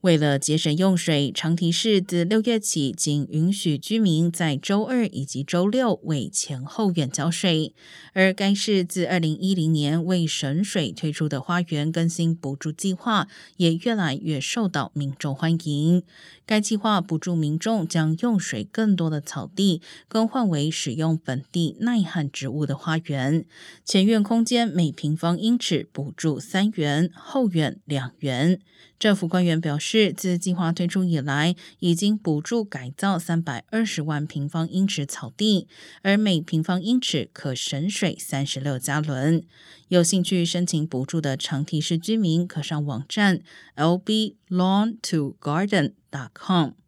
为了节省用水，长堤市自六月起仅允许居民在周二以及周六为前后院浇水。而该市自二零一零年为省水推出的花园更新补助计划，也越来越受到民众欢迎。该计划补助民众将用水更多的草地更换为使用本地耐旱植物的花园。前院空间每平方英尺补助三元，后院两元。政府官员表示，是自计划推出以来，已经补助改造三百二十万平方英尺草地，而每平方英尺可省水三十六加仑。有兴趣申请补助的长堤市居民，可上网站 lblawntogarden.com。